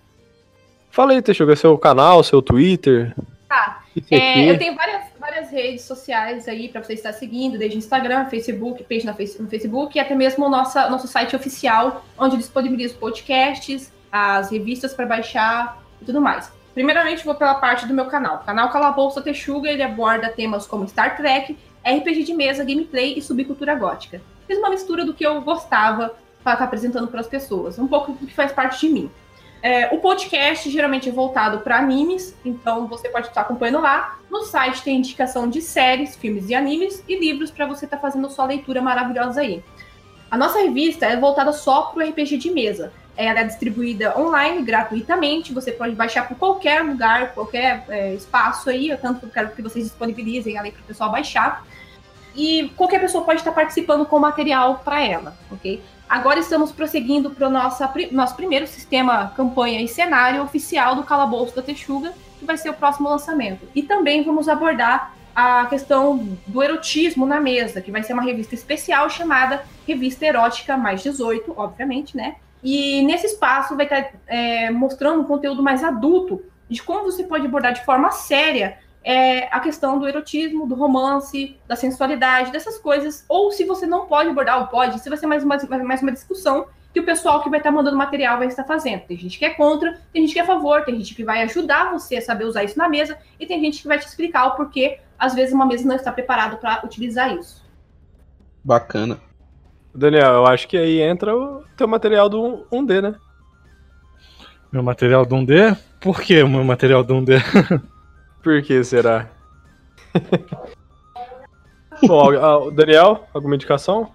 Fala aí, Texuga, seu canal, seu Twitter. Tá. É, eu tenho várias, várias redes sociais aí para você estar seguindo, desde Instagram, Facebook, page no Facebook e até mesmo o nosso site oficial, onde disponibiliza os podcasts, as revistas para baixar e tudo mais. Primeiramente, vou pela parte do meu canal. O canal Calabouço Texuga, ele aborda temas como Star Trek, RPG de mesa, gameplay e subcultura gótica. Fiz uma mistura do que eu gostava para estar apresentando para as pessoas, um pouco do que faz parte de mim. É, o podcast geralmente é voltado para animes, então você pode estar acompanhando lá. No site tem indicação de séries, filmes e animes e livros para você estar fazendo sua leitura maravilhosa aí. A nossa revista é voltada só para o RPG de mesa. Ela é distribuída online, gratuitamente. Você pode baixar por qualquer lugar, qualquer é, espaço aí. Eu tanto quero que vocês disponibilizem ali para o pessoal baixar. E qualquer pessoa pode estar participando com material para ela, ok? Agora estamos prosseguindo para o nosso, primeiro sistema campanha e cenário oficial do Calabouço da Texuga, que vai ser o próximo lançamento. E também vamos abordar a questão do erotismo na mesa, que vai ser uma revista especial chamada Revista Erótica Mais 18, obviamente, né? E nesse espaço vai estar é, mostrando um conteúdo mais adulto de como você pode abordar de forma séria é, a questão do erotismo, do romance, da sensualidade, dessas coisas. Ou se você não pode abordar, ou pode, isso vai ser mais uma, mais uma discussão que o pessoal que vai estar mandando material vai estar fazendo. Tem gente que é contra, tem gente que é a favor, tem gente que vai ajudar você a saber usar isso na mesa, e tem gente que vai te explicar o porquê, às vezes, uma mesa não está preparada para utilizar isso. Bacana. Daniel, eu acho que aí entra o teu material do 1D, né? Meu material do 1D? Por que o meu material do 1D? Por que será? Bom, Daniel, alguma indicação?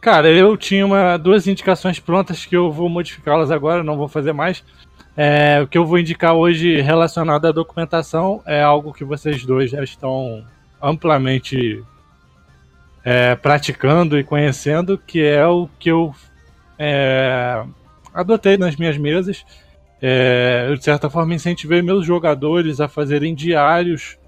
Cara, eu tinha uma, duas indicações prontas que eu vou modificá-las agora, não vou fazer mais. É, o que eu vou indicar hoje relacionado à documentação é algo que vocês dois já estão amplamente é, praticando e conhecendo, que é o que eu é, adotei nas minhas mesas. É, eu, de certa forma, incentivei meus jogadores a fazerem diários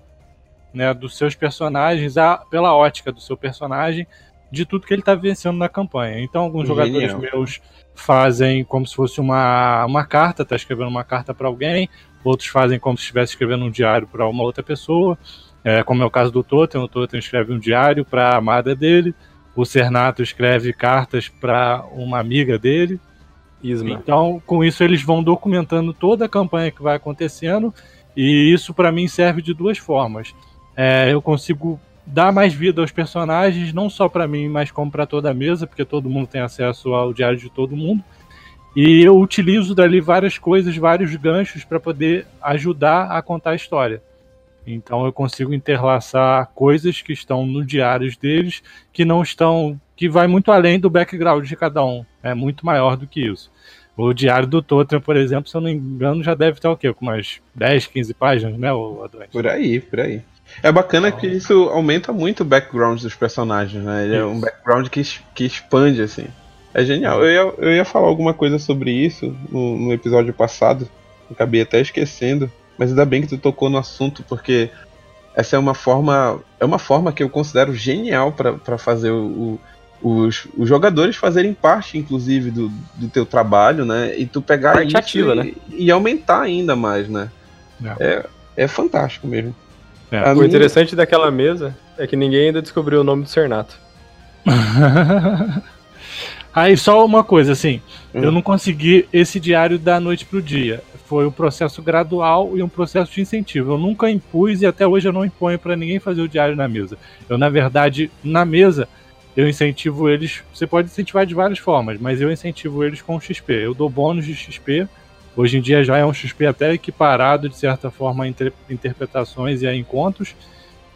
né, dos seus personagens, a, pela ótica do seu personagem, de tudo que ele está vencendo na campanha. Então, alguns Genial. jogadores meus fazem como se fosse uma, uma carta, tá escrevendo uma carta para alguém, outros fazem como se estivesse escrevendo um diário para uma outra pessoa, é, como é o caso do Totem, o Totem escreve um diário para a amada dele, o Cernato escreve cartas para uma amiga dele. Isma. Então, com isso, eles vão documentando toda a campanha que vai acontecendo, e isso para mim serve de duas formas. É, eu consigo dar mais vida aos personagens, não só para mim, mas como para toda a mesa, porque todo mundo tem acesso ao diário de todo mundo. E eu utilizo dali várias coisas, vários ganchos para poder ajudar a contar a história. Então eu consigo interlaçar coisas que estão no diários deles que não estão, que vai muito além do background de cada um. É muito maior do que isso. O diário do Totem, por exemplo, se eu não me engano, já deve estar o quê? Com umas 10, 15 páginas, né, o Adonde? Por aí, por aí. É bacana que isso aumenta muito o background dos personagens, né? Ele é um Isso. background que, que expande, assim. É genial. Eu ia, eu ia falar alguma coisa sobre isso no, no episódio passado. Acabei até esquecendo. Mas ainda bem que tu tocou no assunto, porque essa é uma forma. É uma forma que eu considero genial para fazer o, o- os, os jogadores fazerem parte, inclusive, do, do teu trabalho, né? E tu pegar Parte isso ativa, e, né? e aumentar ainda mais, né? É, é fantástico mesmo. É. O minha- interessante daquela mesa é que ninguém ainda descobriu o nome do Cernato. Aí só uma coisa, assim, Hum. eu não consegui esse diário da noite pro dia. Foi um processo gradual e um processo de incentivo. Eu nunca impus e até hoje eu não imponho para ninguém fazer o diário na mesa. Eu, na verdade, na mesa, eu incentivo eles. Você pode incentivar de várias formas, mas eu incentivo eles com XP. Eu dou bônus de XP Hoje em dia já é um XP até equiparado, de certa forma, a inter interpretações e a encontros,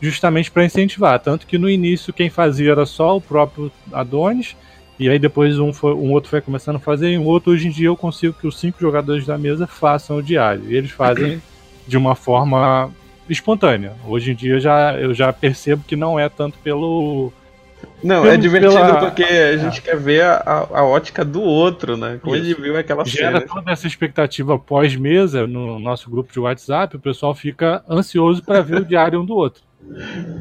justamente para incentivar. Tanto que no início quem fazia era só o próprio Adonis, e aí depois um, foi, um outro foi começando a fazer, e um outro hoje em dia eu consigo que os cinco jogadores da mesa façam o diário. E eles fazem de uma forma espontânea. Hoje em dia já, eu já percebo que não é tanto pelo. Não, é divertido pela... porque a gente é. quer ver a, a, ótica do outro, né? Como Isso. ele viu aquela Gera cena. toda essa expectativa pós-mesa no nosso grupo de WhatsApp, o pessoal fica ansioso para ver o diário um do outro.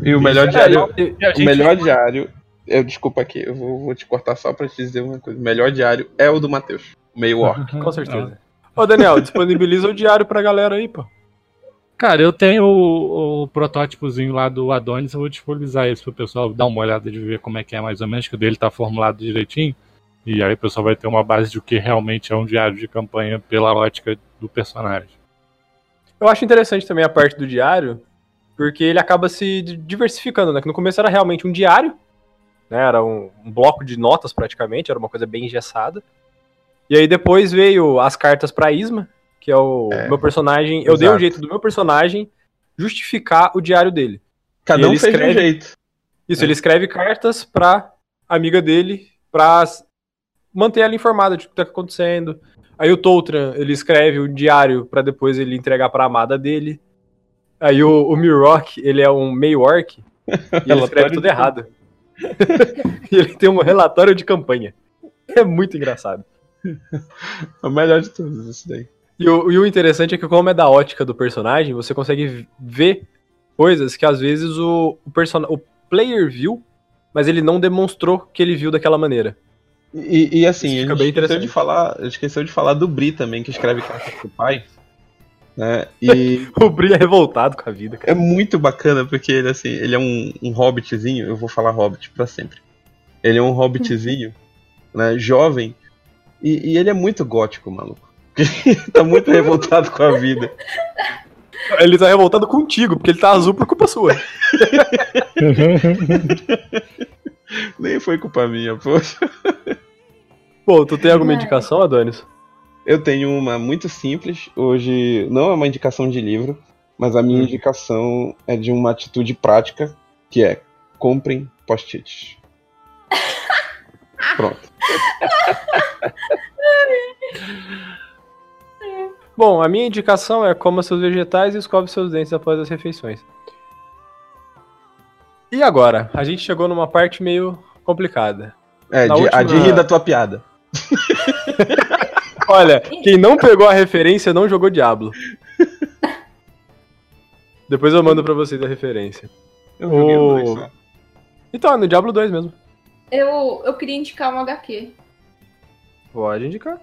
E o melhor diário. o melhor diário. Eu, desculpa aqui, eu vou, vou, te cortar só pra te dizer uma coisa. O melhor diário é o do Matheus. Meio orc. Com certeza. Ô, Daniel, disponibiliza o diário pra galera aí, pô. Cara, eu tenho o, o, protótipozinho lá do Adonis, eu vou disponibilizar isso pro pessoal dar uma olhada de ver como é que é mais ou menos, que o dele tá formulado direitinho. E aí o pessoal vai ter uma base de que realmente é um diário de campanha pela ótica do personagem. Eu acho interessante também a parte do diário, porque ele acaba se diversificando, né? Que no começo era realmente um diário, né? Era um, um bloco de notas praticamente, era uma coisa bem engessada. E aí depois veio as cartas para Isma, que é o é, meu personagem. Eu exato. dei um jeito do meu personagem justificar o diário dele. Cada um fez escreve, um jeito. Isso, é. ele escreve cartas pra amiga dele pra manter ela informada de o que tá acontecendo. Aí o Toltran, ele escreve o diário para depois ele entregar pra amada dele. Aí o, o Mirrock, ele é um meio orc e ele escreve tudo errado. e ele tem um relatório de campanha. É muito engraçado. É o melhor de todos, isso daí. E o, e o interessante é que, como é da ótica do personagem, você consegue ver coisas que às vezes o, o, person... o player viu, mas ele não demonstrou que ele viu daquela maneira. E, e assim, a gente, esqueceu de falar, esqueceu de falar do Bri também, que escreve cartas pro pai. Né? E o Bri é revoltado com a vida, cara. É muito bacana, porque ele, assim, ele é um, um hobbitzinho, eu vou falar hobbit para sempre. Ele é um hobbitzinho, né, jovem, e, e, ele é muito gótico, maluco. tá muito revoltado com a vida. Ele tá revoltado contigo, porque ele tá azul por culpa sua. Nem foi culpa minha, poxa. Pô, tu tem alguma indicação, Adonis? Eu tenho uma muito simples. Hoje não é uma indicação de livro, mas a minha hum. indicação é de uma atitude prática, que é comprem post-its. Pronto. Bom, a minha indicação é coma seus vegetais e escove seus dentes após as refeições. E agora? A gente chegou numa parte meio complicada. É, de, última... a de rir da tua piada. Olha, quem não pegou a referência não jogou Diablo. Depois eu mando pra vocês a referência. Eu joguei o... dois só. Então, é no Diablo 2 mesmo. Eu, eu queria indicar um HQ. Pode indicar.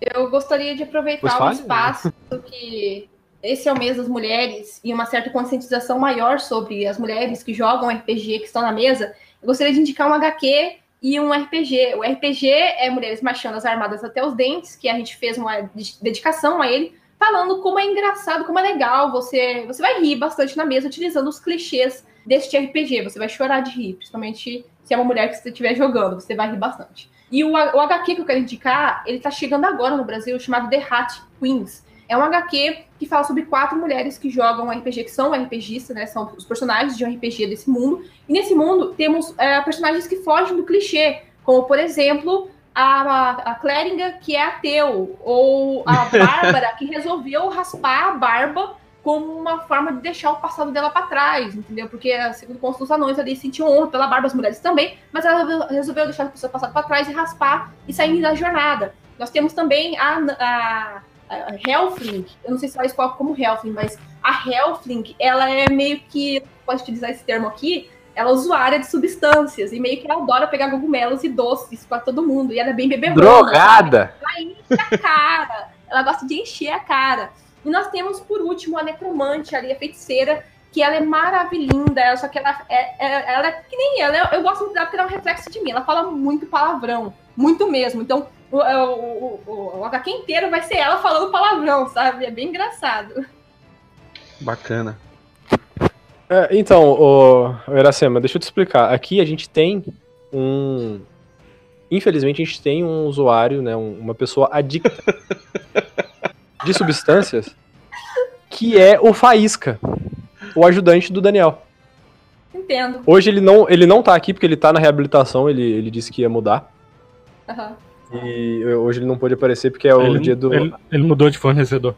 Então eu gostaria de aproveitar o espaço que esse é o mês das mulheres e uma certa conscientização maior sobre as mulheres que jogam RPG, que estão na mesa. Eu gostaria de indicar um HQ e um RPG. O RPG é Mulheres Machanas Armadas até os Dentes, que a gente fez uma dedicação a ele, falando como é engraçado, como é legal. Você, você vai rir bastante na mesa utilizando os clichês deste RPG. Você vai chorar de rir, principalmente se é uma mulher que você estiver jogando, você vai rir bastante. E o, o HQ que eu quero indicar, ele tá chegando agora no Brasil, chamado The Hat Queens. É um HQ que fala sobre quatro mulheres que jogam RPG, que são RPGistas, né? São os personagens de um RPG desse mundo. E nesse mundo temos é, personagens que fogem do clichê, como por exemplo a, a Cléringa, que é ateu, ou a Bárbara, que resolveu raspar a barba como uma forma de deixar o passado dela para trás, entendeu? Porque, segundo o dos anões, ali sentiam honra pela barba, as mulheres também, mas ela resolveu deixar o seu passado para trás e raspar e sair da jornada. Nós temos também a, a, a Helfling, eu não sei se ela escolhe como Helfling, mas a Helfling, ela é meio que, pode utilizar esse termo aqui, ela é usuária de substâncias e meio que ela adora pegar cogumelos e doces para todo mundo. E ela é bem bebê Drogada! Ela enche a cara. ela gosta de encher a cara. E nós temos, por último, a necromante ali, a feiticeira, que ela é maravilhosa, só que ela é, é, ela é que nem ela. Eu, gosto muito dela porque ela é um reflexo de mim. Ela fala muito palavrão, muito mesmo. Então, o, o, o, o HQ inteiro vai ser ela falando palavrão, sabe? É bem engraçado. Bacana. É, então, o Iracema, deixa eu te explicar. Aqui a gente tem um infelizmente, a gente tem um usuário, né, um- uma pessoa adicta de substâncias, que é o Faísca, o ajudante do Daniel. Entendo. Hoje ele não, ele não tá aqui porque ele tá na reabilitação, ele, ele disse que ia mudar. Aham. E hoje ele não pôde aparecer porque é o ele, dia do. ele- ele mudou de fornecedor.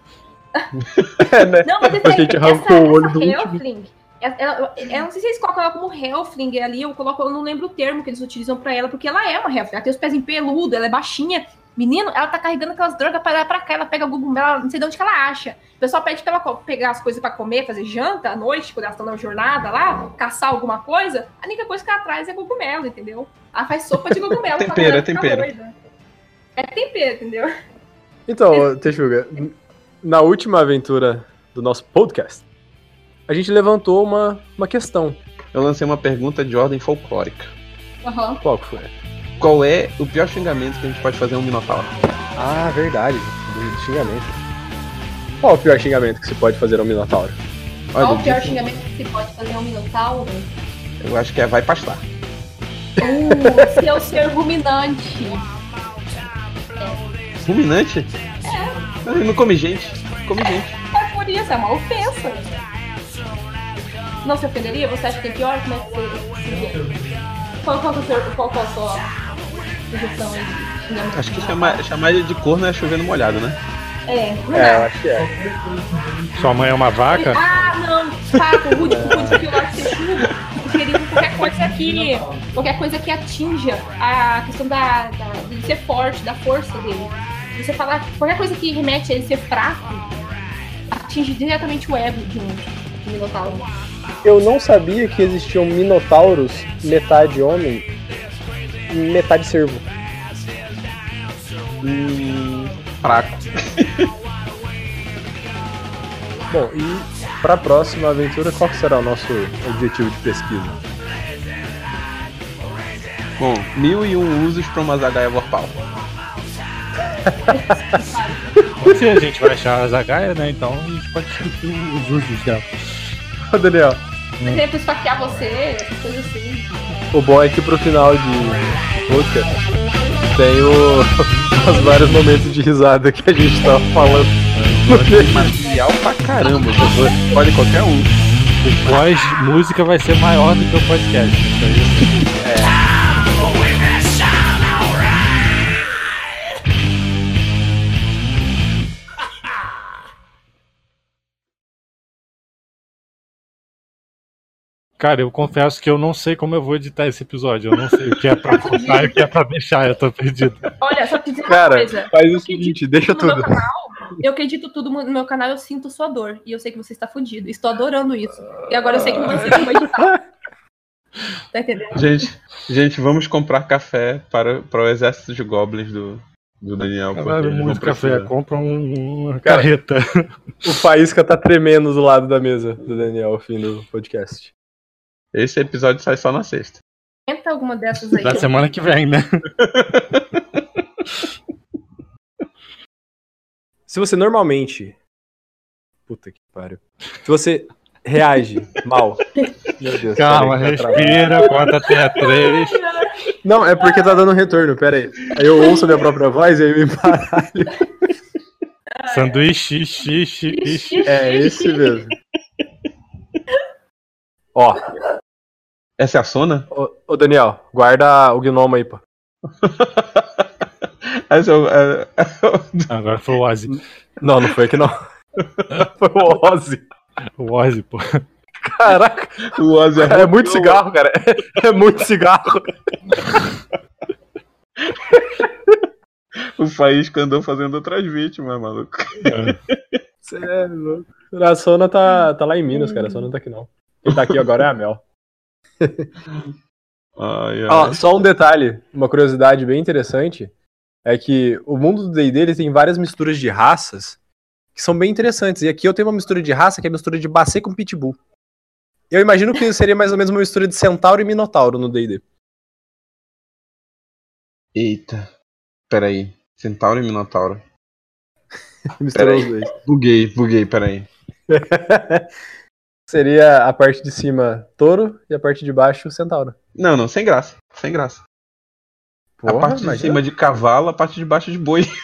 É, né? Não, mas Depois que a gente essa, arrancou o olho essa do. Helfling, ela- ela- eu não sei se eles colocam ela como Helfling ali, eu coloco, eu não lembro o termo que eles utilizam pra ela, porque ela é uma Helfling, ela tem os pés em peludo, ela é baixinha. Menino, ela tá carregando aquelas drogas pra lá pra cá, ela pega Google, ela não sei de onde que ela acha. O pessoal pede pra ela pegar as coisas pra comer, fazer janta à noite, quando elas estão na jornada lá, caçar alguma coisa. A única coisa que ela traz é cogumelo, entendeu? Ela faz sopa de cogumelo. Tempero, é tempero. doida. É tempero, entendeu? Então, Texuga, na última aventura do nosso podcast, a gente levantou uma, uma questão. Eu lancei uma pergunta de ordem folclórica. Aham. Qual que foi? Qual é o pior xingamento que a gente pode fazer a um minotauro? Ah, verdade, do xingamento. Qual o pior xingamento que se pode fazer ao Minotauro? Qual Olha, o pior disse- xingamento que se pode fazer a um minotauro? eu acho que é vai pastar. Uh, seu ser ruminante. Ruminante? É. Ele não come gente. Come gente. É por isso, é uma ofensa. Não se ofenderia? Você acha que tem pior? Como é que você se vê? Qual, qual, que é o seu- qual, qual a sua sugestão aí? de xingamento? Acho que chamar, chamar ele de corno é chovendo molhado, né? É, não É, dá. eu acho que é. Sua mãe é uma vaca? Ah, não, saco, Rude, Rude que eu gosto de ser chuva, querido, qualquer coisa que. Qualquer coisa que atinja a questão da, da, de ser forte, da força dele. Você falar qualquer coisa que remete a ele ser fraco, atinge diretamente o ego de um, de um minotauro. Eu não sabia que existiam minotauros metade homem metade cervo. Hum, fraco. Bom, e para a próxima aventura, qual será o nosso objetivo de pesquisa? Bom, mil e um usos pra uma zagaia vorpal. Se a gente vai achar a Zagaia, né? Então a gente pode discutir os usos dela. Ô, Daniel, Por exemplo, esfaquear você, essas coisas assim. o bom é que pro final de podcast tem o, os vários momentos de risada que a gente tava falando. Material pra caramba, escolhe qualquer um. O pós-música vai ser maior do que o podcast. Isso aí. Cara, eu confesso que eu não sei como eu vou editar esse episódio. Eu não sei o que é pra cortar e o que é pra deixar. Eu tô perdido. Olha, só pra dizer uma Cara, coisa. faz eu o seguinte, deixa tudo no tudo. meu canal, eu acredito tudo no meu canal, eu sinto sua dor. E eu sei que você está fudido. Estou adorando isso. E agora eu sei que não sei como editar. Tá entendendo? Gente, gente, vamos comprar café para, para o exército de goblins do, do Daniel. Caralho, muito café. Compra um- uma Cara, carreta. O Faísca tá tremendo do lado da mesa do Daniel ao fim do podcast. Esse episódio sai só na sexta. Tenta alguma dessas aí. Da semana que vem, né? Se você normalmente. Puta que pariu. Se você reage mal. Meu Deus. Calma, peraí, tá respira, conta até três. Não, é porque tá dando retorno, pera aí. Aí eu ouço a minha própria voz e aí me baralho. Sanduíche, xixi, xixi. É esse mesmo. Ó, Essa é a Sona? ô, ô Daniel, guarda o gnomo aí, pô. Essa é, o- é- Agora foi o Ozzy. Não, não foi aqui não. Foi o Ozzy. O Ozzy, pô. Caraca, o Ozzy é, é muito cigarro, cara. É muito cigarro. O Faísca andou fazendo outras vítimas, maluco. Cê é louco. A Sona tá, tá lá em Minas, cara. A Sona não tá aqui não. Quem tá aqui agora é a Mel. Ai, ai. Ó, só um detalhe, uma curiosidade bem interessante é que o mundo do D&D tem várias misturas de raças que são bem interessantes. E aqui eu tenho uma mistura de raça que é a mistura de Bacê com Pitbull. Eu imagino que seria mais ou menos uma mistura de Centauro e Minotauro no D&D. Eita. Peraí. Centauro e Minotauro. Misturou os dois. Buguei, buguei, peraí. seria a parte de cima Touro e a parte de baixo Centauro. Não, não, sem graça. Sem graça. a parte de cima de cavalo, a parte de baixo de boi.